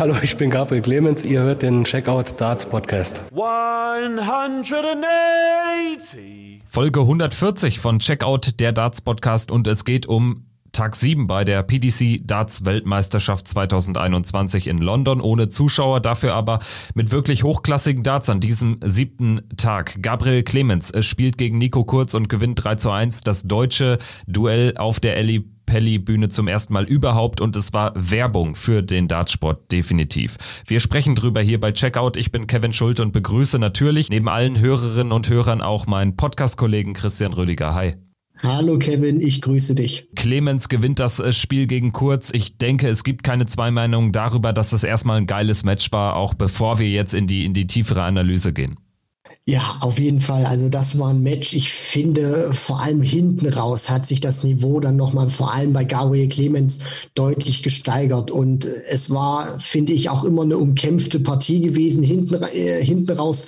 Hallo, ich bin Gabriel Clemens. Ihr hört den Checkout Darts Podcast. 180. Folge 140 von Checkout der Darts Podcast und es geht um Tag 7 bei der PDC Darts Weltmeisterschaft 2021 in London ohne Zuschauer, dafür aber mit wirklich hochklassigen Darts an diesem siebten Tag. Gabriel Clemens spielt gegen Nico Kurz und gewinnt 3 zu 1 das deutsche Duell auf der Ellie Pelli-Bühne zum ersten Mal überhaupt und es war Werbung für den Dartsport definitiv. Wir sprechen drüber hier bei Checkout. Ich bin Kevin Schulte und begrüße natürlich neben allen Hörerinnen und Hörern auch meinen Podcast-Kollegen Christian Rüdiger. Hi. Hallo Kevin, ich grüße dich. Clemens gewinnt das äh, Spiel gegen Kurz. Ich denke, es gibt keine zwei Meinungen darüber, dass das erstmal ein geiles Match war, auch bevor wir jetzt in die, in die tiefere Analyse gehen. Ja, auf jeden Fall. Also das war ein Match. Ich finde, vor allem hinten raus hat sich das Niveau dann nochmal vor allem bei Gabriel Clemens deutlich gesteigert. Und es war, finde ich, auch immer eine umkämpfte Partie gewesen. Hinten, äh, hinten raus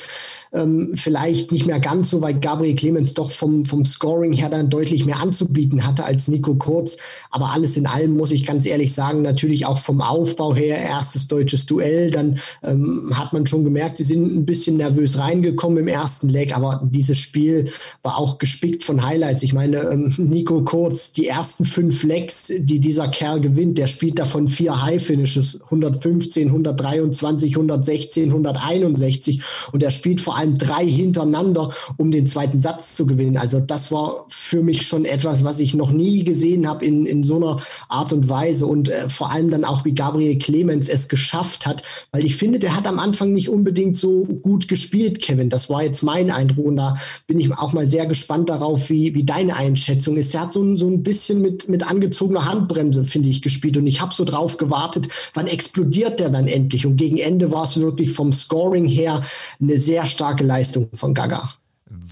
ähm, vielleicht nicht mehr ganz so, weil Gabriel Clemens doch vom, vom Scoring her dann deutlich mehr anzubieten hatte als Nico Kurz. Aber alles in allem muss ich ganz ehrlich sagen, natürlich auch vom Aufbau her, erstes deutsches Duell, dann ähm, hat man schon gemerkt, sie sind ein bisschen nervös reingekommen im ersten Leg, aber dieses Spiel war auch gespickt von Highlights. Ich meine, ähm, Nico Kurz, die ersten fünf Legs, die dieser Kerl gewinnt, der spielt davon vier High-Finishes, 115, 123, 116, 161 und er spielt vor allem drei hintereinander, um den zweiten Satz zu gewinnen. Also das war für mich schon etwas, was ich noch nie gesehen habe in, in so einer Art und Weise und äh, vor allem dann auch, wie Gabriel Clemens es geschafft hat, weil ich finde, der hat am Anfang nicht unbedingt so gut gespielt, Kevin. Das war jetzt mein Eindruck und da bin ich auch mal sehr gespannt darauf, wie, wie deine Einschätzung ist. Der hat so, so ein bisschen mit, mit angezogener Handbremse, finde ich, gespielt und ich habe so drauf gewartet, wann explodiert der dann endlich und gegen Ende war es wirklich vom Scoring her eine sehr starke Leistung von Gaga.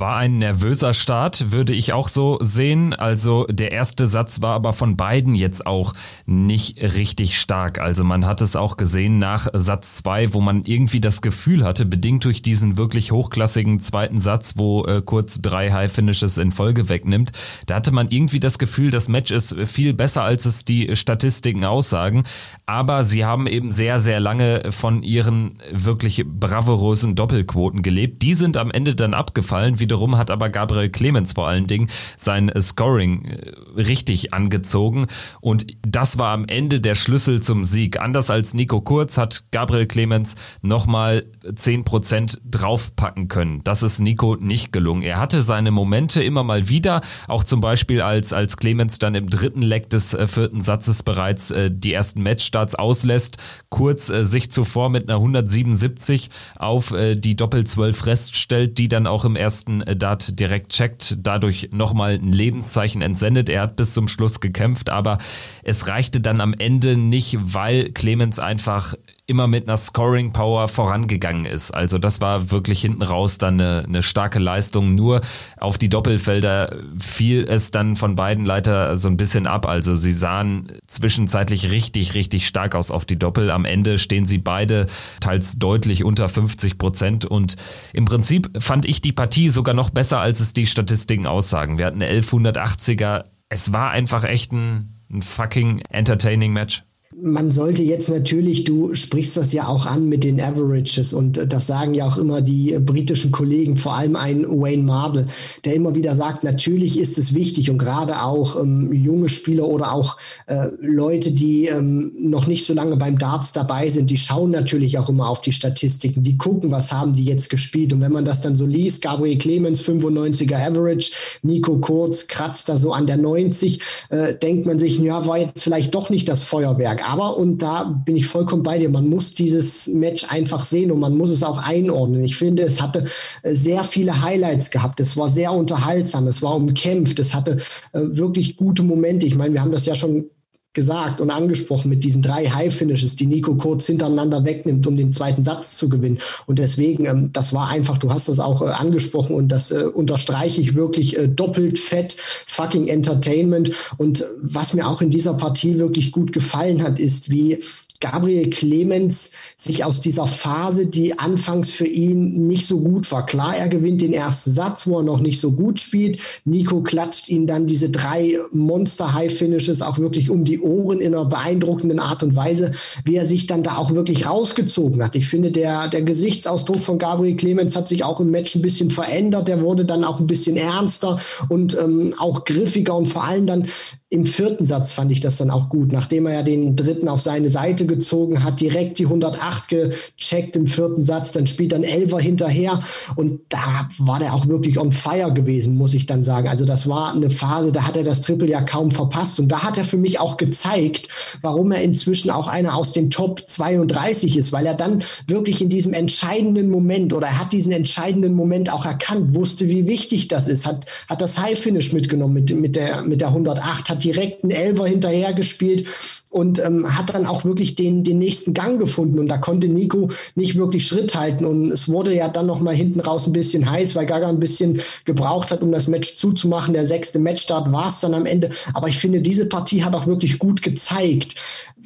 War ein nervöser Start, würde ich auch so sehen. Also der erste Satz war aber von beiden jetzt auch nicht richtig stark. Also man hat es auch gesehen nach Satz zwei, wo man irgendwie das Gefühl hatte, bedingt durch diesen wirklich hochklassigen zweiten Satz, wo äh, kurz drei High Finishes in Folge wegnimmt, da hatte man irgendwie das Gefühl, das Match ist viel besser, als es die Statistiken aussagen. Aber sie haben eben sehr, sehr lange von ihren wirklich bravourösen Doppelquoten gelebt. Die sind am Ende dann abgefallen gefallen. Wiederum hat aber Gabriel Clemens vor allen Dingen sein Scoring äh, richtig angezogen und das war am Ende der Schlüssel zum Sieg. Anders als Nico Kurz hat Gabriel Clemens nochmal 10% draufpacken können. Das ist Nico nicht gelungen. Er hatte seine Momente immer mal wieder, auch zum Beispiel als, als Clemens dann im dritten Leck des äh, vierten Satzes bereits äh, die ersten Matchstarts auslässt, kurz äh, sich zuvor mit einer 177 auf äh, die Doppel 12 Rest stellt, die dann auch im ersten Dart direkt checkt, dadurch nochmal ein Lebenszeichen entsendet. Er hat bis zum Schluss gekämpft, aber es reichte dann am Ende nicht, weil Clemens einfach immer mit einer Scoring Power vorangegangen ist. Also das war wirklich hinten raus dann eine, eine starke Leistung. Nur auf die Doppelfelder fiel es dann von beiden Leiter so ein bisschen ab. Also sie sahen zwischenzeitlich richtig, richtig stark aus auf die Doppel. Am Ende stehen sie beide teils deutlich unter 50 Prozent. Und im Prinzip fand ich die Partie sogar noch besser, als es die Statistiken aussagen. Wir hatten eine 1180er. Es war einfach echt ein, ein fucking entertaining Match. Man sollte jetzt natürlich, du sprichst das ja auch an mit den Averages und das sagen ja auch immer die britischen Kollegen, vor allem ein Wayne Mardell, der immer wieder sagt, natürlich ist es wichtig und gerade auch ähm, junge Spieler oder auch äh, Leute, die ähm, noch nicht so lange beim Darts dabei sind, die schauen natürlich auch immer auf die Statistiken, die gucken, was haben die jetzt gespielt. Und wenn man das dann so liest, Gabriel Clemens 95er Average, Nico Kurz kratzt da so an der 90, äh, denkt man sich, ja, war jetzt vielleicht doch nicht das Feuerwerk aber, und da bin ich vollkommen bei dir, man muss dieses Match einfach sehen und man muss es auch einordnen. Ich finde, es hatte äh, sehr viele Highlights gehabt. Es war sehr unterhaltsam, es war umkämpft, es hatte äh, wirklich gute Momente. Ich meine, wir haben das ja schon gesagt und angesprochen mit diesen drei High Finishes, die Nico kurz hintereinander wegnimmt, um den zweiten Satz zu gewinnen. Und deswegen, ähm, das war einfach, du hast das auch äh, angesprochen und das äh, unterstreiche ich wirklich äh, doppelt fett, fucking Entertainment. Und was mir auch in dieser Partie wirklich gut gefallen hat, ist, wie Gabriel Clemens sich aus dieser Phase, die anfangs für ihn nicht so gut war. Klar, er gewinnt den ersten Satz, wo er noch nicht so gut spielt. Nico klatscht ihn dann diese drei Monster-High-Finishes auch wirklich um die Ohren in einer beeindruckenden Art und Weise, wie er sich dann da auch wirklich rausgezogen hat. Ich finde, der, der Gesichtsausdruck von Gabriel Clemens hat sich auch im Match ein bisschen verändert. Der wurde dann auch ein bisschen ernster und ähm, auch griffiger und vor allem dann im vierten Satz fand ich das dann auch gut, nachdem er ja den dritten auf seine Seite gezogen hat, direkt die 108 gecheckt im vierten Satz, dann spielt dann Elver hinterher und da war der auch wirklich on fire gewesen, muss ich dann sagen. Also das war eine Phase, da hat er das Triple ja kaum verpasst und da hat er für mich auch gezeigt, warum er inzwischen auch einer aus den Top 32 ist, weil er dann wirklich in diesem entscheidenden Moment oder er hat diesen entscheidenden Moment auch erkannt, wusste, wie wichtig das ist, hat, hat das High Finish mitgenommen mit, mit der, mit der 108, hat direkt einen Elver hinterher gespielt und ähm, hat dann auch wirklich den, den nächsten Gang gefunden. Und da konnte Nico nicht wirklich Schritt halten. Und es wurde ja dann noch mal hinten raus ein bisschen heiß, weil Gaga ein bisschen gebraucht hat, um das Match zuzumachen. Der sechste Matchstart war es dann am Ende. Aber ich finde, diese Partie hat auch wirklich gut gezeigt,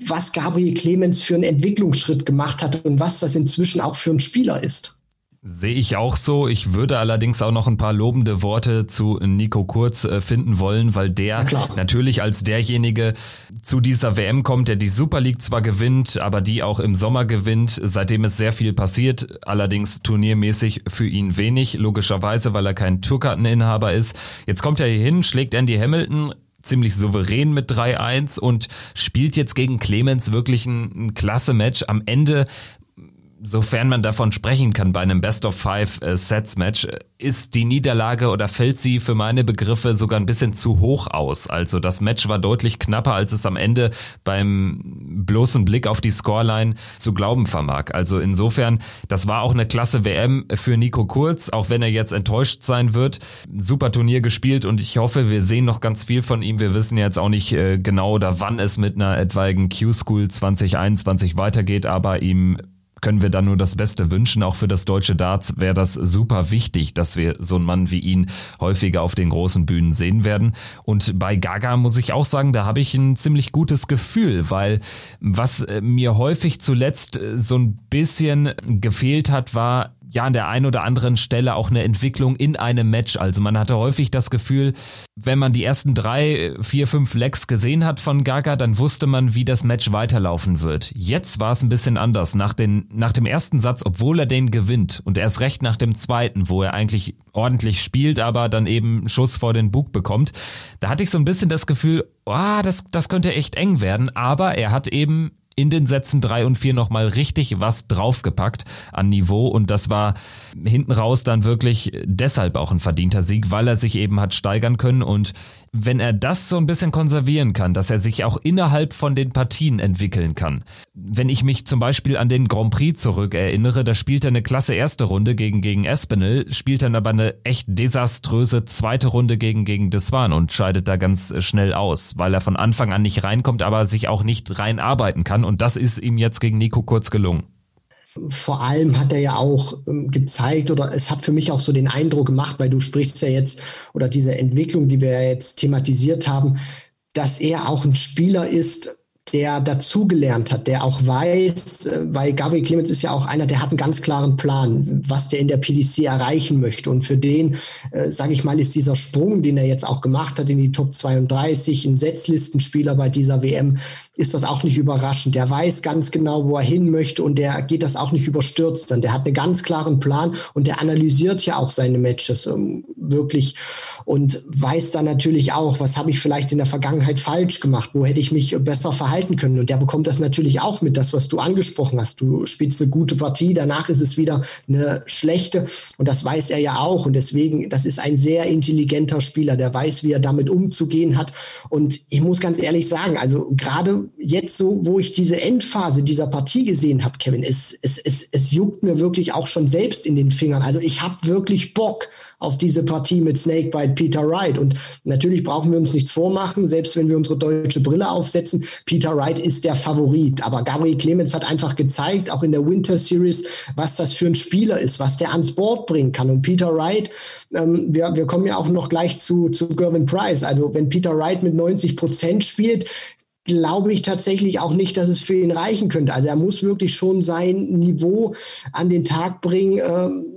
was Gabriel Clemens für einen Entwicklungsschritt gemacht hat und was das inzwischen auch für ein Spieler ist. Sehe ich auch so. Ich würde allerdings auch noch ein paar lobende Worte zu Nico Kurz äh, finden wollen, weil der natürlich als derjenige zu dieser WM kommt, der die Super League zwar gewinnt, aber die auch im Sommer gewinnt, seitdem ist sehr viel passiert, allerdings turniermäßig für ihn wenig, logischerweise, weil er kein Tourkarteninhaber ist. Jetzt kommt er hier hin, schlägt Andy Hamilton, ziemlich souverän mit 3-1 und spielt jetzt gegen Clemens wirklich ein, ein klasse Match. Am Ende sofern man davon sprechen kann bei einem Best of Five äh, Sets Match, ist die Niederlage oder fällt sie für meine Begriffe sogar ein bisschen zu hoch aus. Also das Match war deutlich knapper, als es am Ende beim bloßen Blick auf die Scoreline zu glauben vermag. Also insofern, das war auch eine klasse WM für Nico Kurz, auch wenn er jetzt enttäuscht sein wird. Super Turnier gespielt und ich hoffe, wir sehen noch ganz viel von ihm. Wir wissen jetzt auch nicht äh, genau oder wann es mit einer etwaigen Q-School 2021 weitergeht, aber ihm können wir da nur das Beste wünschen. Auch für das deutsche Darts wäre das super wichtig, dass wir so einen Mann wie ihn häufiger auf den großen Bühnen sehen werden. Und bei Gaga muss ich auch sagen, da habe ich ein ziemlich gutes Gefühl, weil was äh, mir häufig zuletzt äh, so ein bisschen gefehlt hat, war ja an der einen oder anderen Stelle auch eine Entwicklung in einem Match. Also man hatte häufig das Gefühl, wenn man die ersten drei, vier, fünf Legs gesehen hat von Gaga, dann wusste man, wie das Match weiterlaufen wird. Jetzt war es ein bisschen anders. Nach, den, nach dem ersten Satz, obwohl er den gewinnt und erst recht nach dem zweiten, wo er eigentlich ordentlich spielt, aber dann eben Schuss vor den Bug bekommt, da hatte ich so ein bisschen das Gefühl, oh, das, das könnte echt eng werden, aber er hat eben in den Sätzen drei und vier nochmal richtig was draufgepackt an Niveau. Und das war hinten raus dann wirklich deshalb auch ein verdienter Sieg, weil er sich eben hat steigern können. Und wenn er das so ein bisschen konservieren kann, dass er sich auch innerhalb von den Partien entwickeln kann. Wenn ich mich zum Beispiel an den Grand Prix zurückerinnere, da spielt er eine klasse erste Runde gegen, gegen Espinel, spielt dann aber eine echt desaströse zweite Runde gegen, gegen Deswan und scheidet da ganz schnell aus, weil er von Anfang an nicht reinkommt, aber sich auch nicht reinarbeiten kann und das ist ihm jetzt gegen Nico kurz gelungen. Vor allem hat er ja auch ähm, gezeigt oder es hat für mich auch so den Eindruck gemacht, weil du sprichst ja jetzt oder diese Entwicklung, die wir jetzt thematisiert haben, dass er auch ein Spieler ist, der dazugelernt hat, der auch weiß, äh, weil Gabriel Clemens ist ja auch einer, der hat einen ganz klaren Plan, was der in der PDC erreichen möchte. Und für den, äh, sage ich mal, ist dieser Sprung, den er jetzt auch gemacht hat in die Top 32, ein Setzlistenspieler bei dieser WM, ist das auch nicht überraschend. Der weiß ganz genau, wo er hin möchte und der geht das auch nicht überstürzt an. Der hat einen ganz klaren Plan und der analysiert ja auch seine Matches ähm, wirklich und weiß dann natürlich auch, was habe ich vielleicht in der Vergangenheit falsch gemacht, wo hätte ich mich besser verhalten halten können. Und der bekommt das natürlich auch mit, das, was du angesprochen hast. Du spielst eine gute Partie, danach ist es wieder eine schlechte. Und das weiß er ja auch. Und deswegen, das ist ein sehr intelligenter Spieler, der weiß, wie er damit umzugehen hat. Und ich muss ganz ehrlich sagen, also gerade jetzt so, wo ich diese Endphase dieser Partie gesehen habe, Kevin, es, es, es, es juckt mir wirklich auch schon selbst in den Fingern. Also ich habe wirklich Bock auf diese Partie mit Snakebite Peter Wright. Und natürlich brauchen wir uns nichts vormachen, selbst wenn wir unsere deutsche Brille aufsetzen. Peter Wright ist der Favorit. Aber Gabriel Clemens hat einfach gezeigt, auch in der Winter Series, was das für ein Spieler ist, was der ans Board bringen kann. Und Peter Wright, ähm, wir, wir kommen ja auch noch gleich zu, zu Gervin Price. Also wenn Peter Wright mit 90 Prozent spielt, glaube ich tatsächlich auch nicht, dass es für ihn reichen könnte. Also er muss wirklich schon sein Niveau an den Tag bringen. Ähm,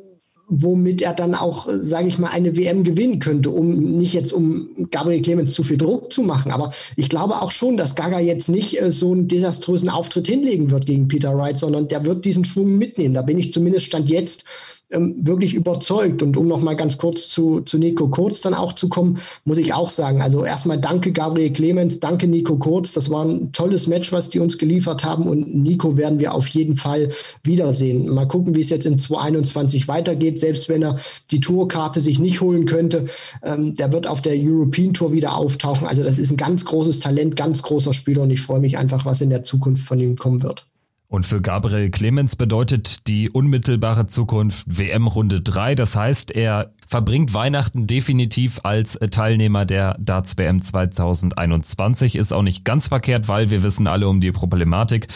womit er dann auch, sage ich mal, eine WM gewinnen könnte, um nicht jetzt um Gabriel Clemens zu viel Druck zu machen. Aber ich glaube auch schon, dass Gaga jetzt nicht äh, so einen desaströsen Auftritt hinlegen wird gegen Peter Wright, sondern der wird diesen Schwung mitnehmen. Da bin ich zumindest stand jetzt wirklich überzeugt. Und um noch mal ganz kurz zu, zu Nico Kurz dann auch zu kommen, muss ich auch sagen, also erstmal danke Gabriel Clemens, danke Nico Kurz. Das war ein tolles Match, was die uns geliefert haben. Und Nico werden wir auf jeden Fall wiedersehen. Mal gucken, wie es jetzt in 2021 weitergeht. Selbst wenn er die Tourkarte sich nicht holen könnte, ähm, der wird auf der European Tour wieder auftauchen. Also das ist ein ganz großes Talent, ganz großer Spieler. Und ich freue mich einfach, was in der Zukunft von ihm kommen wird. Und für Gabriel Clemens bedeutet die unmittelbare Zukunft WM Runde 3. Das heißt, er verbringt Weihnachten definitiv als Teilnehmer der Darts WM 2021. Ist auch nicht ganz verkehrt, weil wir wissen alle um die Problematik.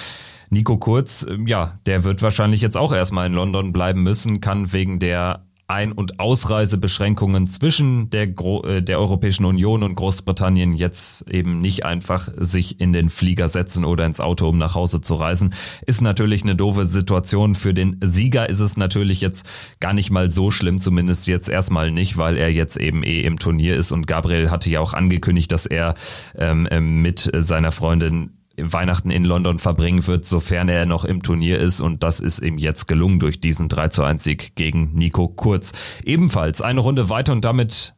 Nico Kurz, ja, der wird wahrscheinlich jetzt auch erstmal in London bleiben müssen, kann wegen der ein- und Ausreisebeschränkungen zwischen der, Gro äh, der Europäischen Union und Großbritannien jetzt eben nicht einfach sich in den Flieger setzen oder ins Auto, um nach Hause zu reisen, ist natürlich eine doofe Situation. Für den Sieger ist es natürlich jetzt gar nicht mal so schlimm, zumindest jetzt erstmal nicht, weil er jetzt eben eh im Turnier ist und Gabriel hatte ja auch angekündigt, dass er ähm, ähm mit seiner Freundin Weihnachten in London verbringen wird, sofern er noch im Turnier ist. Und das ist ihm jetzt gelungen durch diesen 3 zu 1 Sieg gegen Nico Kurz. Ebenfalls eine Runde weiter und damit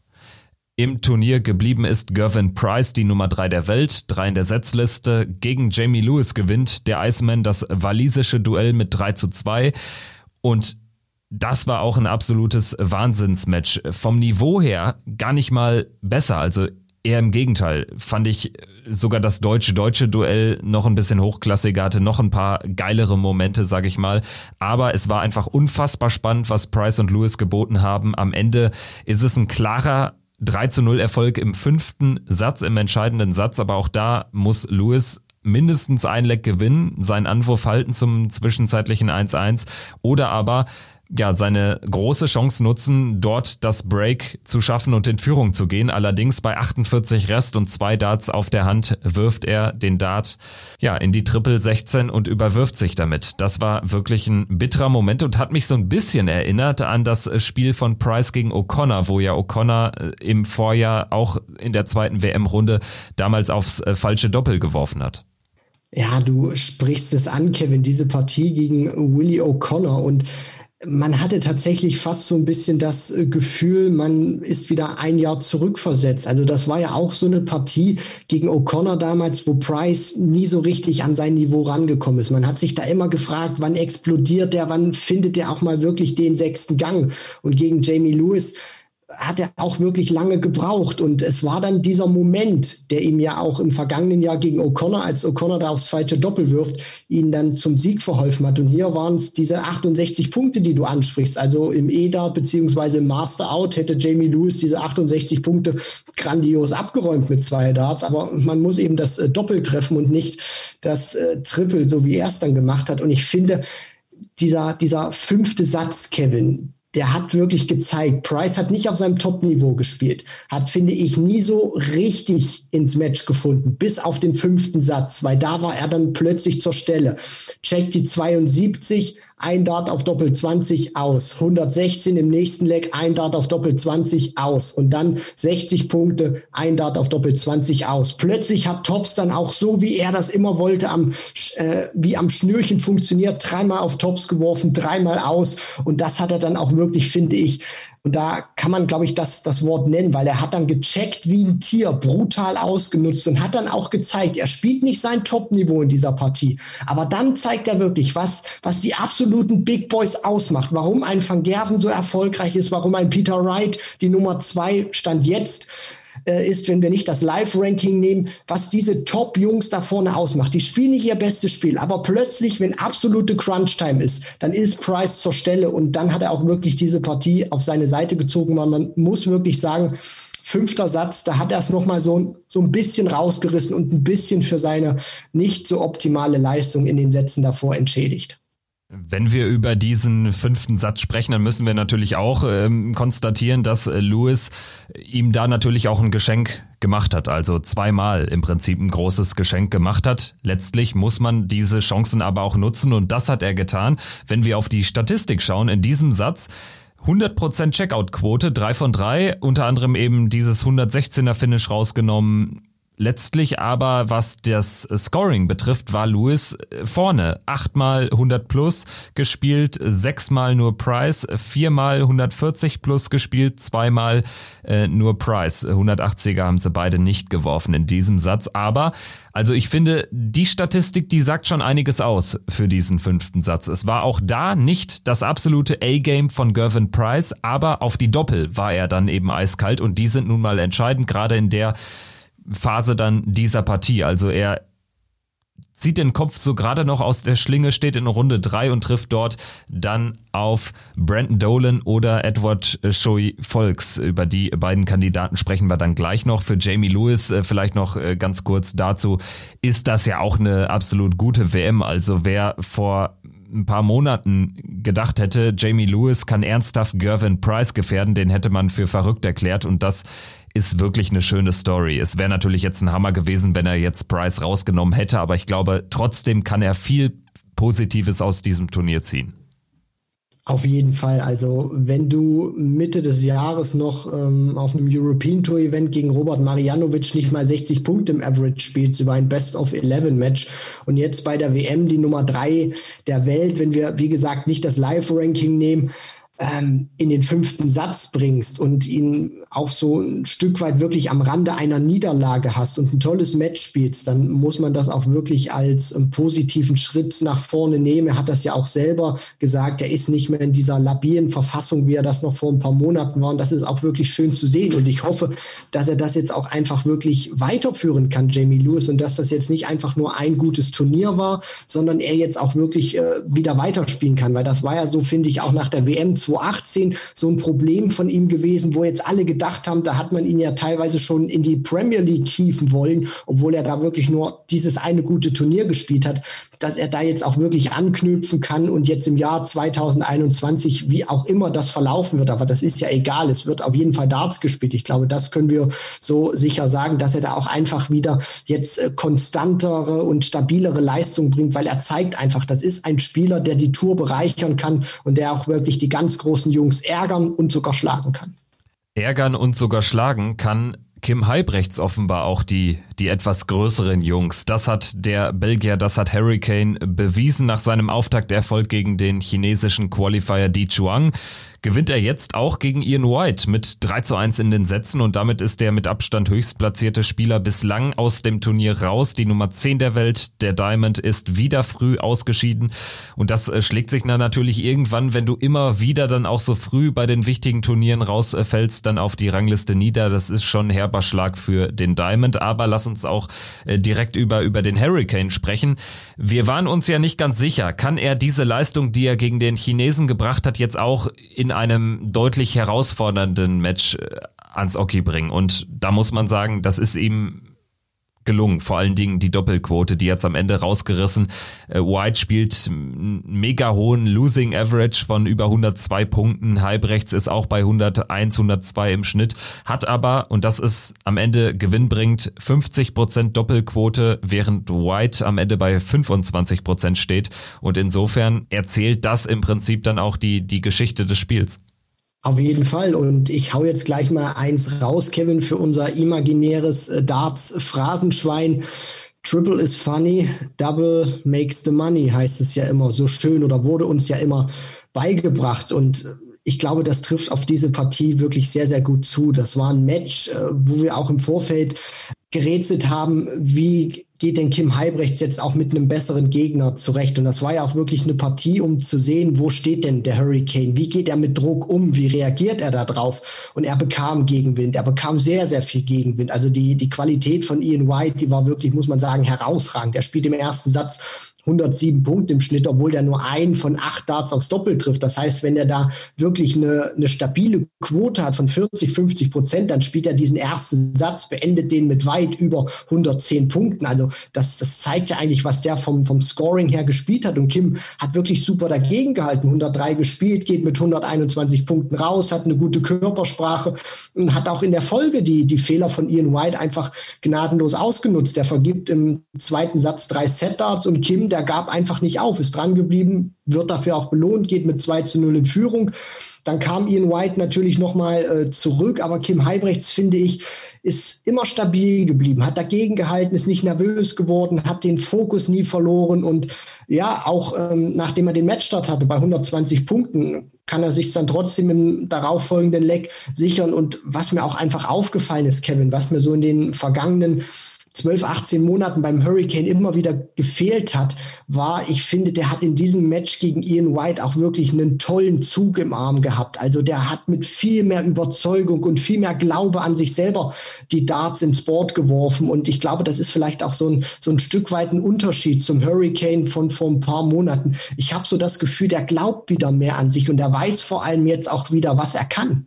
im Turnier geblieben ist Gervin Price, die Nummer 3 der Welt, 3 in der Setzliste. Gegen Jamie Lewis gewinnt der Iceman das walisische Duell mit 3 zu 2. Und das war auch ein absolutes Wahnsinnsmatch. Vom Niveau her gar nicht mal besser. Also Eher im Gegenteil, fand ich sogar das deutsche-deutsche Duell noch ein bisschen hochklassiger, hatte noch ein paar geilere Momente, sag ich mal. Aber es war einfach unfassbar spannend, was Price und Lewis geboten haben. Am Ende ist es ein klarer 3 zu 0 Erfolg im fünften Satz, im entscheidenden Satz. Aber auch da muss Lewis mindestens ein Leck gewinnen, seinen Anwurf halten zum zwischenzeitlichen 1-1 oder aber ja, seine große Chance nutzen, dort das Break zu schaffen und in Führung zu gehen. Allerdings bei 48 Rest und zwei Darts auf der Hand wirft er den Dart ja in die Triple 16 und überwirft sich damit. Das war wirklich ein bitterer Moment und hat mich so ein bisschen erinnert an das Spiel von Price gegen O'Connor, wo ja O'Connor äh, im Vorjahr auch in der zweiten WM-Runde damals aufs äh, falsche Doppel geworfen hat. Ja, du sprichst es an, Kevin, diese Partie gegen Willie O'Connor und man hatte tatsächlich fast so ein bisschen das äh, Gefühl, man ist wieder ein Jahr zurückversetzt. Also das war ja auch so eine Partie gegen O'Connor damals, wo Price nie so richtig an sein Niveau rangekommen ist. Man hat sich da immer gefragt, wann explodiert der, wann findet der auch mal wirklich den sechsten Gang. Und gegen Jamie Lewis hat er auch wirklich lange gebraucht. Und es war dann dieser Moment, der ihm ja auch im vergangenen Jahr gegen O'Connor, als O'Connor da aufs falsche Doppel wirft, ihn dann zum Sieg verholfen hat. Und hier waren es diese 68 Punkte, die du ansprichst. Also im E-Dart beziehungsweise im Master Out hätte Jamie Lewis diese 68 Punkte grandios abgeräumt mit zwei Darts. Aber man muss eben das äh, Doppel treffen und nicht das äh, Triple, so wie er es dann gemacht hat. Und ich finde, dieser, dieser fünfte Satz, Kevin, der hat wirklich gezeigt, Price hat nicht auf seinem Top-Niveau gespielt, hat, finde ich, nie so richtig ins Match gefunden, bis auf den fünften Satz, weil da war er dann plötzlich zur Stelle. Checkt die 72, ein Dart auf Doppel 20 aus. 116 im nächsten Leg, ein Dart auf Doppel 20 aus. Und dann 60 Punkte, ein Dart auf Doppel 20 aus. Plötzlich hat Tops dann auch so, wie er das immer wollte, am, äh, wie am Schnürchen funktioniert, dreimal auf Tops geworfen, dreimal aus. Und das hat er dann auch wirklich, finde ich, und da kann man, glaube ich, das, das Wort nennen, weil er hat dann gecheckt wie ein Tier, brutal ausgenutzt und hat dann auch gezeigt, er spielt nicht sein Top-Niveau in dieser Partie. Aber dann zeigt er wirklich, was, was die absoluten Big Boys ausmacht, warum ein Van Gerven so erfolgreich ist, warum ein Peter Wright die Nummer zwei stand jetzt äh, ist, wenn wir nicht das Live-Ranking nehmen, was diese Top-Jungs da vorne ausmacht. Die spielen nicht ihr bestes Spiel, aber plötzlich, wenn absolute Crunch-Time ist, dann ist Price zur Stelle und dann hat er auch wirklich diese Partie auf seine Seite gezogen. Man muss wirklich sagen, fünfter Satz, da hat er es nochmal so, so ein bisschen rausgerissen und ein bisschen für seine nicht so optimale Leistung in den Sätzen davor entschädigt. Wenn wir über diesen fünften Satz sprechen, dann müssen wir natürlich auch ähm, konstatieren, dass äh, Lewis ihm da natürlich auch ein Geschenk gemacht hat. Also zweimal im Prinzip ein großes Geschenk gemacht hat. Letztlich muss man diese Chancen aber auch nutzen und das hat er getan. Wenn wir auf die Statistik schauen, in diesem Satz 100% Checkout-Quote, 3 von 3, unter anderem eben dieses 116er Finish rausgenommen, Letztlich aber, was das Scoring betrifft, war Lewis äh, vorne. Achtmal 100 plus gespielt, sechsmal nur Price, viermal 140 plus gespielt, zweimal äh, nur Price. 180er haben sie beide nicht geworfen in diesem Satz. Aber, also ich finde, die Statistik, die sagt schon einiges aus für diesen fünften Satz. Es war auch da nicht das absolute A-Game von Gervin Price, aber auf die Doppel war er dann eben eiskalt und die sind nun mal entscheidend, gerade in der Phase dann dieser Partie. Also er zieht den Kopf so gerade noch aus der Schlinge, steht in Runde 3 und trifft dort dann auf Brandon Dolan oder Edward Shoei Volks. Über die beiden Kandidaten sprechen wir dann gleich noch. Für Jamie Lewis äh, vielleicht noch äh, ganz kurz dazu, ist das ja auch eine absolut gute WM. Also wer vor ein paar Monaten gedacht hätte, Jamie Lewis kann ernsthaft Gervin Price gefährden, den hätte man für verrückt erklärt und das ist wirklich eine schöne Story. Es wäre natürlich jetzt ein Hammer gewesen, wenn er jetzt Price rausgenommen hätte, aber ich glaube, trotzdem kann er viel Positives aus diesem Turnier ziehen. Auf jeden Fall. Also wenn du Mitte des Jahres noch ähm, auf einem European Tour Event gegen Robert Marianovic nicht mal 60 Punkte im Average spielst über ein Best of 11 Match und jetzt bei der WM die Nummer drei der Welt, wenn wir wie gesagt nicht das Live Ranking nehmen, ähm, in den fünften Satz bringst und ihn auch so ein Stück weit wirklich am Rande einer Niederlage hast und ein tolles Match spielst, dann muss man das auch wirklich als einen positiven Schritt nach vorne nehmen. Er hat das ja auch selber gesagt, er ist nicht mehr in dieser labilen Verfassung, wie er das noch vor ein paar Monaten war. Und das ist auch wirklich schön zu sehen. Und ich hoffe, dass er das jetzt auch einfach wirklich weiterführen kann, Jamie Lewis, und dass das jetzt nicht einfach nur ein gutes Turnier war, sondern er jetzt auch wirklich äh, wieder weiterspielen kann. Weil das war ja so, finde ich, auch nach der WM 2018 so ein Problem von ihm gewesen, wo jetzt alle gedacht haben, da hat man ihn ja teilweise schon in die Premier League kiefen wollen, obwohl er da wirklich nur dieses eine gute Turnier gespielt hat, dass er da jetzt auch wirklich anknüpfen kann und jetzt im Jahr 2021, wie auch immer das verlaufen wird, aber das ist ja egal, es wird auf jeden Fall Darts gespielt. Ich glaube, das können wir so sicher sagen, dass er da auch einfach wieder jetzt äh, konstantere und stabilere Leistungen bringt, weil er zeigt einfach, das ist ein Spieler, der die Tour bereichern kann und der auch wirklich die ganz großen Jungs ärgern und sogar schlagen kann. Ärgern und sogar schlagen kann Kim Heibrechts offenbar auch die, die etwas größeren Jungs. Das hat der Belgier, das hat Hurricane bewiesen nach seinem Auftakterfolg gegen den chinesischen Qualifier Di Chuang gewinnt er jetzt auch gegen Ian White mit 3 zu 1 in den Sätzen und damit ist der mit Abstand höchstplatzierte Spieler bislang aus dem Turnier raus. Die Nummer 10 der Welt, der Diamond, ist wieder früh ausgeschieden und das äh, schlägt sich dann natürlich irgendwann, wenn du immer wieder dann auch so früh bei den wichtigen Turnieren rausfällst, dann auf die Rangliste nieder. Das ist schon ein herber Schlag für den Diamond, aber lass uns auch äh, direkt über, über den Hurricane sprechen. Wir waren uns ja nicht ganz sicher, kann er diese Leistung, die er gegen den Chinesen gebracht hat, jetzt auch in einem deutlich herausfordernden Match äh, ans Oki bringen. Und da muss man sagen, das ist ihm gelungen. Vor allen Dingen die Doppelquote, die jetzt am Ende rausgerissen. Äh, White spielt mega hohen Losing Average von über 102 Punkten. Halbrechts ist auch bei 101, 102 im Schnitt. Hat aber, und das ist am Ende gewinnbringend, 50 Prozent Doppelquote, während White am Ende bei 25 Prozent steht. Und insofern erzählt das im Prinzip dann auch die, die Geschichte des Spiels. Auf jeden Fall. Und ich hau jetzt gleich mal eins raus, Kevin, für unser imaginäres äh, Darts-Phrasenschwein. Triple is funny, double makes the money, heißt es ja immer so schön oder wurde uns ja immer beigebracht. Und ich glaube, das trifft auf diese Partie wirklich sehr, sehr gut zu. Das war ein Match, äh, wo wir auch im Vorfeld gerätselt haben, wie geht denn Kim Heibrechts jetzt auch mit einem besseren Gegner zurecht? Und das war ja auch wirklich eine Partie, um zu sehen, wo steht denn der Hurricane? Wie geht er mit Druck um? Wie reagiert er da? Und er bekam Gegenwind. Er bekam sehr, sehr viel Gegenwind. Also die, die Qualität von Ian White, die war wirklich, muss man sagen, herausragend. Er spielt im ersten Satz 107 Punkte im Schnitt, obwohl der nur einen von acht Darts aufs Doppel trifft. Das heißt, wenn er da wirklich eine, eine stabile Quote hat von 40, 50 Prozent, dann spielt er diesen ersten Satz, beendet den mit weit über 110 Punkten. Also das, das zeigt ja eigentlich, was der vom, vom Scoring her gespielt hat. Und Kim hat wirklich super dagegen gehalten. 103 gespielt, geht mit 121 Punkten raus, hat eine gute Körpersprache und hat auch in der Folge die, die Fehler von Ian White einfach gnadenlos ausgenutzt. Der vergibt im zweiten Satz drei Set-Darts und Kim der gab einfach nicht auf, ist dran geblieben, wird dafür auch belohnt, geht mit 2 zu 0 in Führung. Dann kam Ian White natürlich nochmal äh, zurück, aber Kim Heibrechts, finde ich, ist immer stabil geblieben, hat dagegen gehalten, ist nicht nervös geworden, hat den Fokus nie verloren und ja, auch ähm, nachdem er den Matchstart hatte bei 120 Punkten, kann er sich dann trotzdem im darauffolgenden Leck sichern. Und was mir auch einfach aufgefallen ist, Kevin, was mir so in den vergangenen 12, 18 Monaten beim Hurricane immer wieder gefehlt hat, war, ich finde, der hat in diesem Match gegen Ian White auch wirklich einen tollen Zug im Arm gehabt. Also der hat mit viel mehr Überzeugung und viel mehr Glaube an sich selber die Darts ins Board geworfen. Und ich glaube, das ist vielleicht auch so ein, so ein Stück weit ein Unterschied zum Hurricane von vor ein paar Monaten. Ich habe so das Gefühl, der glaubt wieder mehr an sich und der weiß vor allem jetzt auch wieder, was er kann.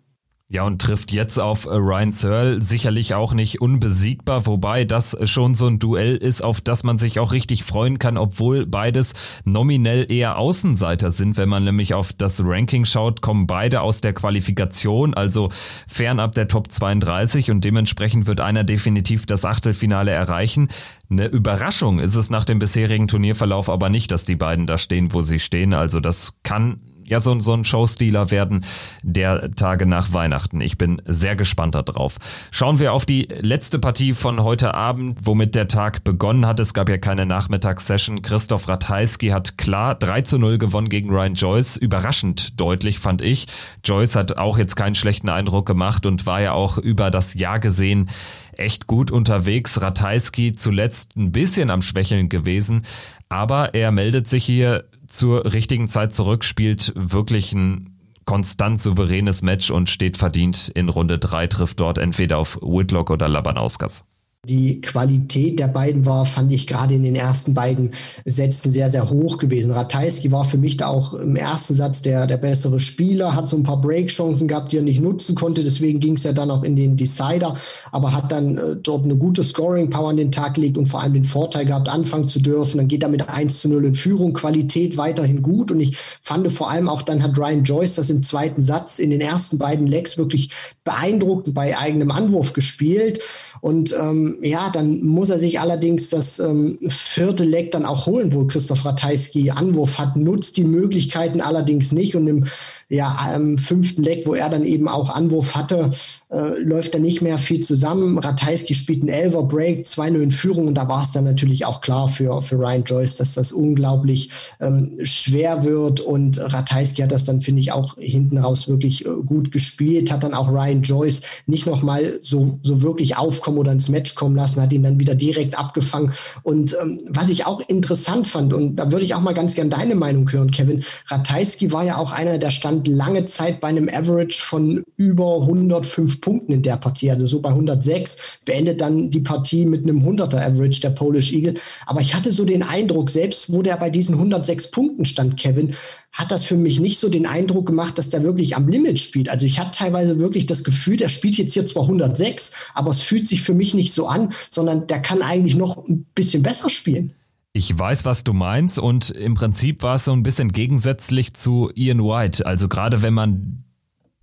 Ja, und trifft jetzt auf äh, Ryan Searle sicherlich auch nicht unbesiegbar, wobei das schon so ein Duell ist, auf das man sich auch richtig freuen kann, obwohl beides nominell eher Außenseiter sind. Wenn man nämlich auf das Ranking schaut, kommen beide aus der Qualifikation, also fernab der Top 32 und dementsprechend wird einer definitiv das Achtelfinale erreichen. Eine Überraschung ist es nach dem bisherigen Turnierverlauf aber nicht, dass die beiden da stehen, wo sie stehen. Also das kann ja so, so ein Showstealer werden der Tage nach Weihnachten. Ich bin sehr gespannt darauf. Schauen wir auf die letzte Partie von heute Abend, womit der Tag begonnen hat. Es gab ja keine Nachmittagssession. Christoph Ratajski hat klar 3 zu 0 gewonnen gegen Ryan Joyce. Überraschend deutlich, fand ich. Joyce hat auch jetzt keinen schlechten Eindruck gemacht und war ja auch über das Jahr gesehen echt gut unterwegs. Ratajski zuletzt ein bisschen am Schwächeln gewesen, aber er meldet sich hier zur richtigen Zeit zurück, spielt wirklich ein konstant souveränes Match und steht verdient in Runde 3, trifft dort entweder auf Whitlock oder Labanauskas. Die Qualität der beiden war, fand ich gerade in den ersten beiden Sätzen sehr, sehr hoch gewesen. Ratajski war für mich da auch im ersten Satz der, der bessere Spieler, hat so ein paar Breakchancen gehabt, die er nicht nutzen konnte. Deswegen ging es ja dann auch in den Decider, aber hat dann äh, dort eine gute Scoring-Power an den Tag gelegt und vor allem den Vorteil gehabt, anfangen zu dürfen. Dann geht er mit 1 zu 0 in Führung. Qualität weiterhin gut und ich fand vor allem auch dann hat Ryan Joyce das im zweiten Satz in den ersten beiden Legs wirklich beeindruckend bei eigenem Anwurf gespielt. Und ähm, ja, dann muss er sich allerdings das ähm, vierte Leck dann auch holen, wo Christoph Ratajski Anwurf hat, nutzt die Möglichkeiten allerdings nicht. Und im ja, im fünften Leck, wo er dann eben auch Anwurf hatte, äh, läuft da nicht mehr viel zusammen. Ratajski spielt einen Elver Break, 2-0 in Führung. Und da war es dann natürlich auch klar für, für Ryan Joyce, dass das unglaublich ähm, schwer wird. Und Ratajski hat das dann, finde ich, auch hinten raus wirklich äh, gut gespielt, hat dann auch Ryan Joyce nicht nochmal so, so wirklich aufkommen oder ins Match kommen lassen, hat ihn dann wieder direkt abgefangen. Und ähm, was ich auch interessant fand und da würde ich auch mal ganz gern deine Meinung hören, Kevin, Ratajski war ja auch einer der Stand stand lange Zeit bei einem Average von über 105 Punkten in der Partie, also so bei 106, beendet dann die Partie mit einem 100er Average der Polish Eagle. Aber ich hatte so den Eindruck, selbst wo der bei diesen 106 Punkten stand, Kevin, hat das für mich nicht so den Eindruck gemacht, dass der wirklich am Limit spielt. Also ich hatte teilweise wirklich das Gefühl, der spielt jetzt hier zwar 106, aber es fühlt sich für mich nicht so an, sondern der kann eigentlich noch ein bisschen besser spielen. Ich weiß, was du meinst und im Prinzip war es so ein bisschen gegensätzlich zu Ian White. Also gerade wenn man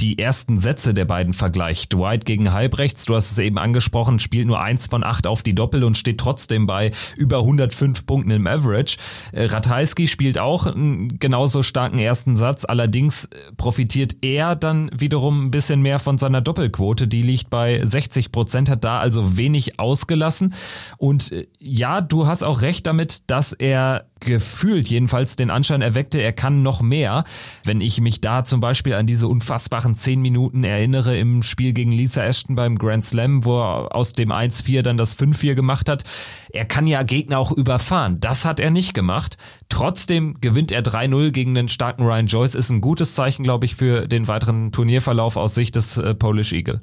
die ersten Sätze der beiden vergleicht. Dwight gegen Halbrechts, du hast es eben angesprochen, spielt nur eins von acht auf die Doppel und steht trotzdem bei über 105 Punkten im Average. Äh, Ratajski spielt auch einen genauso starken ersten Satz, allerdings äh, profitiert er dann wiederum ein bisschen mehr von seiner Doppelquote. Die liegt bei 60 Prozent, hat da also wenig ausgelassen. Und äh, ja, du hast auch recht damit, dass er gefühlt jedenfalls den Anschein erweckte, er kann noch mehr. Wenn ich mich da zum Beispiel an diese unfassbaren zehn Minuten erinnere im Spiel gegen Lisa Ashton beim Grand Slam, wo er aus dem 1-4 dann das 5-4 gemacht hat. Er kann ja Gegner auch überfahren. Das hat er nicht gemacht. Trotzdem gewinnt er 3-0 gegen den starken Ryan Joyce. Ist ein gutes Zeichen, glaube ich, für den weiteren Turnierverlauf aus Sicht des äh, Polish Eagle.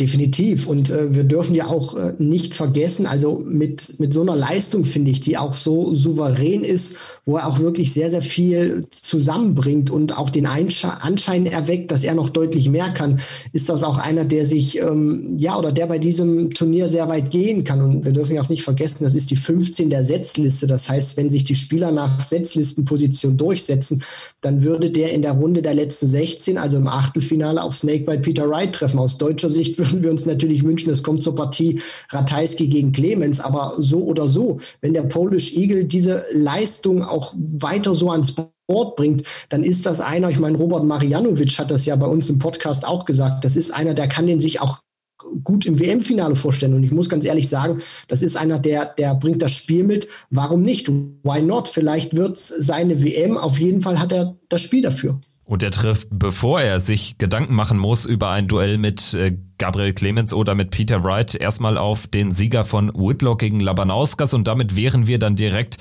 Definitiv. Und äh, wir dürfen ja auch äh, nicht vergessen, also mit, mit so einer Leistung, finde ich, die auch so souverän ist, wo er auch wirklich sehr, sehr viel zusammenbringt und auch den Einsche Anschein erweckt, dass er noch deutlich mehr kann, ist das auch einer, der sich, ähm, ja, oder der bei diesem Turnier sehr weit gehen kann. Und wir dürfen ja auch nicht vergessen, das ist die 15 der Setzliste. Das heißt, wenn sich die Spieler nach Setzlistenposition durchsetzen, dann würde der in der Runde der letzten 16, also im Achtelfinale, auf Snakebite Peter Wright treffen. Aus deutscher Sicht würden wir uns natürlich wünschen, es kommt zur Partie Ratajski gegen Clemens, aber so oder so, wenn der Polish Eagle diese Leistung auch weiter so ans Board bringt, dann ist das einer, ich meine, Robert Marianovic hat das ja bei uns im Podcast auch gesagt, das ist einer, der kann den sich auch gut im WM-Finale vorstellen. Und ich muss ganz ehrlich sagen, das ist einer, der, der bringt das Spiel mit. Warum nicht? Why not? Vielleicht wird seine WM. Auf jeden Fall hat er das Spiel dafür. Und er trifft, bevor er sich Gedanken machen muss über ein Duell mit äh, Gabriel Clemens oder mit Peter Wright, erstmal auf den Sieger von Whitlock gegen Labanauskas. Und damit wären wir dann direkt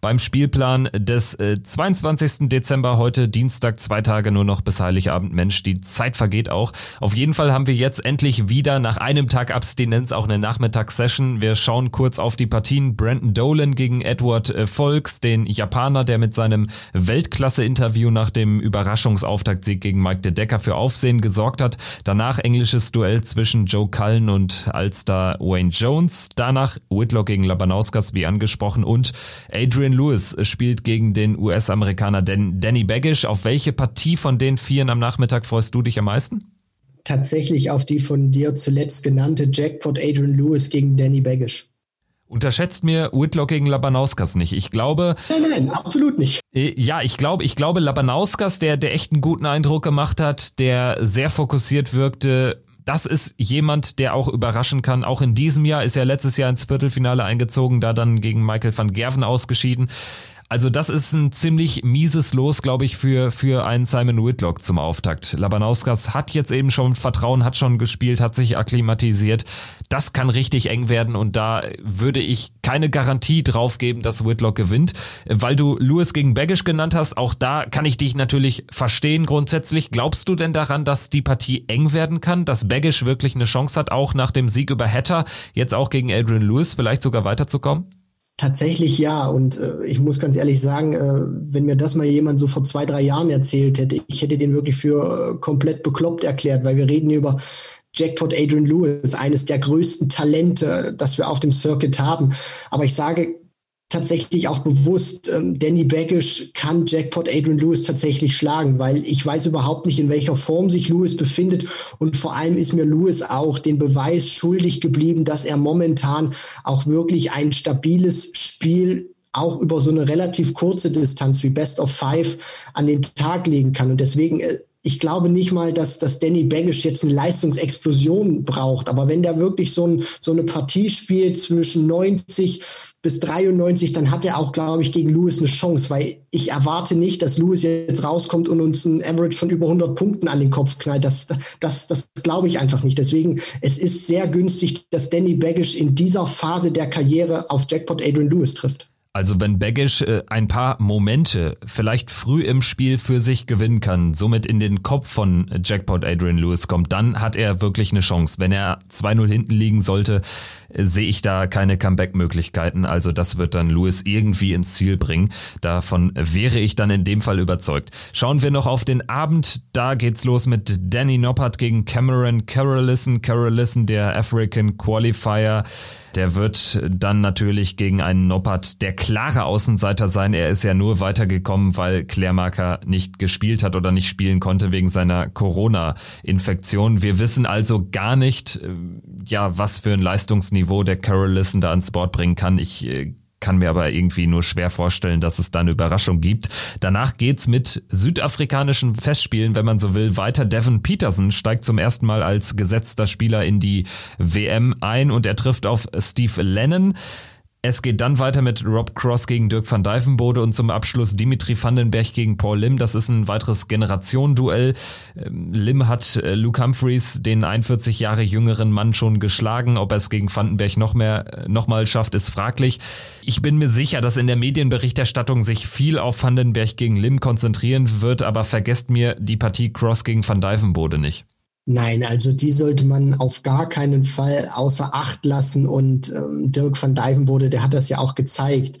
beim Spielplan des äh, 22. Dezember, heute Dienstag, zwei Tage nur noch bis Heiligabend. Mensch, die Zeit vergeht auch. Auf jeden Fall haben wir jetzt endlich wieder nach einem Tag Abstinenz auch eine Nachmittagssession. Wir schauen kurz auf die Partien. Brandon Dolan gegen Edward äh, Volks, den Japaner, der mit seinem Weltklasse-Interview nach dem Überraschungsauftaktsieg gegen Mike De Decker für Aufsehen gesorgt hat. Danach englisches Duell zwischen Joe Cullen und Alstar Wayne Jones. Danach Whitlock gegen Labanauskas, wie angesprochen, und Adrian Adrian Lewis spielt gegen den US-Amerikaner Danny Baggish. Auf welche Partie von den Vieren am Nachmittag freust du dich am meisten? Tatsächlich auf die von dir zuletzt genannte Jackpot Adrian Lewis gegen Danny Baggish. Unterschätzt mir Whitlock gegen Labanauskas nicht. Ich glaube. Nein, nein, absolut nicht. Äh, ja, ich glaube, ich glaube, Labanauskas, der, der echt einen guten Eindruck gemacht hat, der sehr fokussiert wirkte, das ist jemand, der auch überraschen kann. Auch in diesem Jahr ist er letztes Jahr ins Viertelfinale eingezogen, da dann gegen Michael van Gerven ausgeschieden. Also das ist ein ziemlich mieses Los, glaube ich, für, für einen Simon Whitlock zum Auftakt. Labanauskas hat jetzt eben schon Vertrauen, hat schon gespielt, hat sich akklimatisiert. Das kann richtig eng werden und da würde ich keine Garantie drauf geben, dass Whitlock gewinnt. Weil du Lewis gegen Baggish genannt hast, auch da kann ich dich natürlich verstehen grundsätzlich. Glaubst du denn daran, dass die Partie eng werden kann, dass Baggish wirklich eine Chance hat, auch nach dem Sieg über Hatter, jetzt auch gegen Adrian Lewis vielleicht sogar weiterzukommen? Tatsächlich ja. Und äh, ich muss ganz ehrlich sagen, äh, wenn mir das mal jemand so vor zwei, drei Jahren erzählt hätte, ich hätte den wirklich für äh, komplett bekloppt erklärt, weil wir reden über Jackpot Adrian Lewis, eines der größten Talente, das wir auf dem Circuit haben. Aber ich sage tatsächlich auch bewusst, ähm, Danny Baggish kann Jackpot Adrian Lewis tatsächlich schlagen, weil ich weiß überhaupt nicht, in welcher Form sich Lewis befindet. Und vor allem ist mir Lewis auch den Beweis schuldig geblieben, dass er momentan auch wirklich ein stabiles Spiel auch über so eine relativ kurze Distanz wie Best of Five an den Tag legen kann. Und deswegen äh, ich glaube nicht mal, dass, dass Danny Baggish jetzt eine Leistungsexplosion braucht. Aber wenn der wirklich so, ein, so eine Partie spielt zwischen 90 bis 93, dann hat er auch, glaube ich, gegen Lewis eine Chance, weil ich erwarte nicht, dass Lewis jetzt rauskommt und uns ein Average von über 100 Punkten an den Kopf knallt. Das, das, das glaube ich einfach nicht. Deswegen, es ist sehr günstig, dass Danny Baggish in dieser Phase der Karriere auf Jackpot Adrian Lewis trifft. Also wenn Baggish äh, ein paar Momente vielleicht früh im Spiel für sich gewinnen kann, somit in den Kopf von Jackpot Adrian Lewis kommt, dann hat er wirklich eine Chance. Wenn er 2-0 hinten liegen sollte, äh, sehe ich da keine Comeback-Möglichkeiten. Also das wird dann Lewis irgendwie ins Ziel bringen. Davon wäre ich dann in dem Fall überzeugt. Schauen wir noch auf den Abend. Da geht's los mit Danny Noppert gegen Cameron Carolison. Carolison, der African Qualifier. Der wird dann natürlich gegen einen Noppert der klare Außenseiter sein. Er ist ja nur weitergekommen, weil Klärmarker nicht gespielt hat oder nicht spielen konnte wegen seiner Corona-Infektion. Wir wissen also gar nicht, äh, ja, was für ein Leistungsniveau der Carol Listen da ans Board bringen kann. Ich äh, kann mir aber irgendwie nur schwer vorstellen, dass es da eine Überraschung gibt. Danach geht's mit südafrikanischen Festspielen, wenn man so will, weiter. Devin Peterson steigt zum ersten Mal als gesetzter Spieler in die WM ein und er trifft auf Steve Lennon. Es geht dann weiter mit Rob Cross gegen Dirk van Dijvenbode und zum Abschluss Dimitri Vandenberg gegen Paul Lim. Das ist ein weiteres Generationenduell. Ähm, Lim hat äh, Luke Humphreys, den 41 Jahre jüngeren Mann, schon geschlagen. Ob er es gegen Vandenberg noch mehr, äh, noch mal schafft, ist fraglich. Ich bin mir sicher, dass in der Medienberichterstattung sich viel auf Vandenberg gegen Lim konzentrieren wird, aber vergesst mir die Partie Cross gegen Van Dijvenbode nicht. Nein, also die sollte man auf gar keinen Fall außer Acht lassen. Und ähm, Dirk van Dijvenbode, der hat das ja auch gezeigt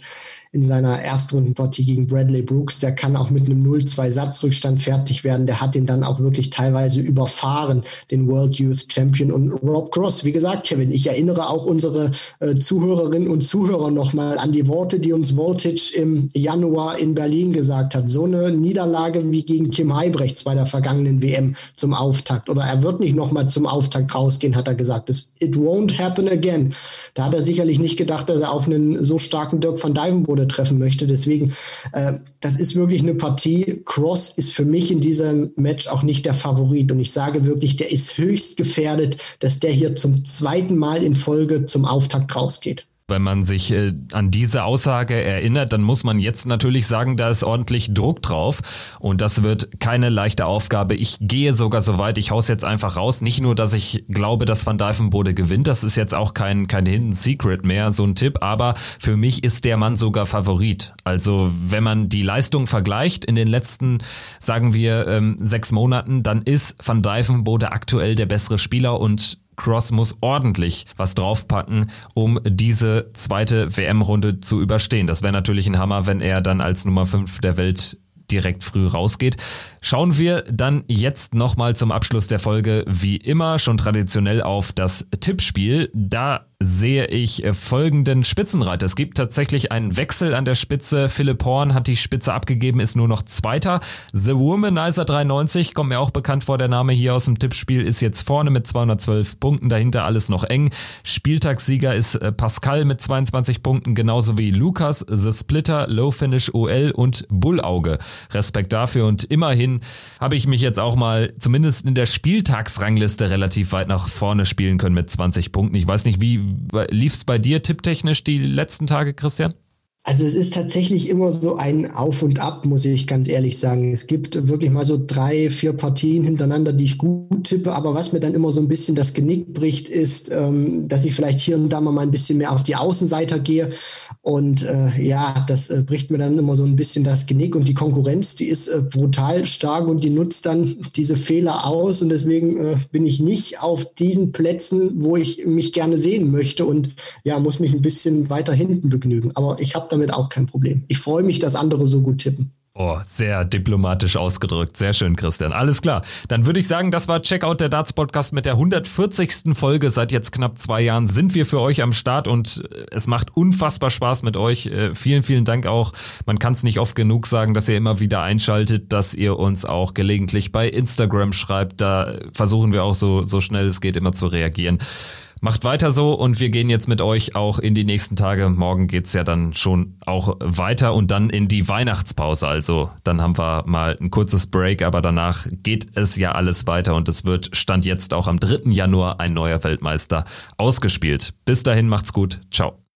in seiner Erstrundenpartie gegen Bradley Brooks. Der kann auch mit einem 0-2 Satzrückstand fertig werden. Der hat ihn dann auch wirklich teilweise überfahren, den World Youth Champion. Und Rob Cross, wie gesagt, Kevin, ich erinnere auch unsere äh, Zuhörerinnen und Zuhörer nochmal an die Worte, die uns Voltage im Januar in Berlin gesagt hat. So eine Niederlage wie gegen Kim Heibrechts bei der vergangenen WM zum Auftakt. Oder er wird nicht nochmal zum Auftakt rausgehen, hat er gesagt. It won't happen again. Da hat er sicherlich nicht gedacht, dass er auf einen so starken Dirk van Dijvenbode Tode treffen möchte. Deswegen, äh, das ist wirklich eine Partie. Cross ist für mich in diesem Match auch nicht der Favorit. Und ich sage wirklich, der ist höchst gefährdet, dass der hier zum zweiten Mal in Folge zum Auftakt rausgeht. Wenn man sich äh, an diese Aussage erinnert, dann muss man jetzt natürlich sagen, da ist ordentlich Druck drauf und das wird keine leichte Aufgabe. Ich gehe sogar so weit, ich haus jetzt einfach raus. Nicht nur, dass ich glaube, dass Van Dijvenbode gewinnt, das ist jetzt auch kein, kein Hidden Secret mehr, so ein Tipp, aber für mich ist der Mann sogar Favorit. Also wenn man die Leistung vergleicht in den letzten, sagen wir, ähm, sechs Monaten, dann ist Van Dijvenbode aktuell der bessere Spieler und Cross muss ordentlich was draufpacken, um diese zweite WM-Runde zu überstehen. Das wäre natürlich ein Hammer, wenn er dann als Nummer 5 der Welt direkt früh rausgeht. Schauen wir dann jetzt nochmal zum Abschluss der Folge wie immer schon traditionell auf das Tippspiel. Da sehe ich äh, folgenden Spitzenreiter. Es gibt tatsächlich einen Wechsel an der Spitze. Philipp Horn hat die Spitze abgegeben, ist nur noch Zweiter. The Womanizer 93, kommt mir auch bekannt vor, der Name hier aus dem Tippspiel, ist jetzt vorne mit 212 Punkten, dahinter alles noch eng. Spieltagssieger ist äh, Pascal mit 22 Punkten, genauso wie Lukas, The Splitter, Low Finish OL und Bullauge. Respekt dafür und immerhin habe ich mich jetzt auch mal zumindest in der Spieltagsrangliste relativ weit nach vorne spielen können mit 20 Punkten. Ich weiß nicht, wie lief es bei dir tipptechnisch die letzten Tage, Christian? Also es ist tatsächlich immer so ein Auf und Ab, muss ich ganz ehrlich sagen. Es gibt wirklich mal so drei, vier Partien hintereinander, die ich gut tippe. Aber was mir dann immer so ein bisschen das Genick bricht, ist, ähm, dass ich vielleicht hier und da mal ein bisschen mehr auf die Außenseiter gehe. Und äh, ja, das äh, bricht mir dann immer so ein bisschen das Genick. Und die Konkurrenz, die ist äh, brutal stark und die nutzt dann diese Fehler aus. Und deswegen äh, bin ich nicht auf diesen Plätzen, wo ich mich gerne sehen möchte. Und ja, muss mich ein bisschen weiter hinten begnügen. Aber ich habe damit auch kein Problem. Ich freue mich, dass andere so gut tippen. Oh, sehr diplomatisch ausgedrückt. Sehr schön, Christian. Alles klar. Dann würde ich sagen, das war Checkout der Darts Podcast mit der 140. Folge. Seit jetzt knapp zwei Jahren sind wir für euch am Start und äh, es macht unfassbar Spaß mit euch. Äh, vielen, vielen Dank auch. Man kann es nicht oft genug sagen, dass ihr immer wieder einschaltet, dass ihr uns auch gelegentlich bei Instagram schreibt. Da versuchen wir auch so, so schnell es geht immer zu reagieren. Macht weiter so und wir gehen jetzt mit euch auch in die nächsten Tage. Morgen geht's ja dann schon auch weiter und dann in die Weihnachtspause. Also dann haben wir mal ein kurzes Break, aber danach geht es ja alles weiter und es wird Stand jetzt auch am 3. Januar ein neuer Weltmeister ausgespielt. Bis dahin macht's gut. Ciao.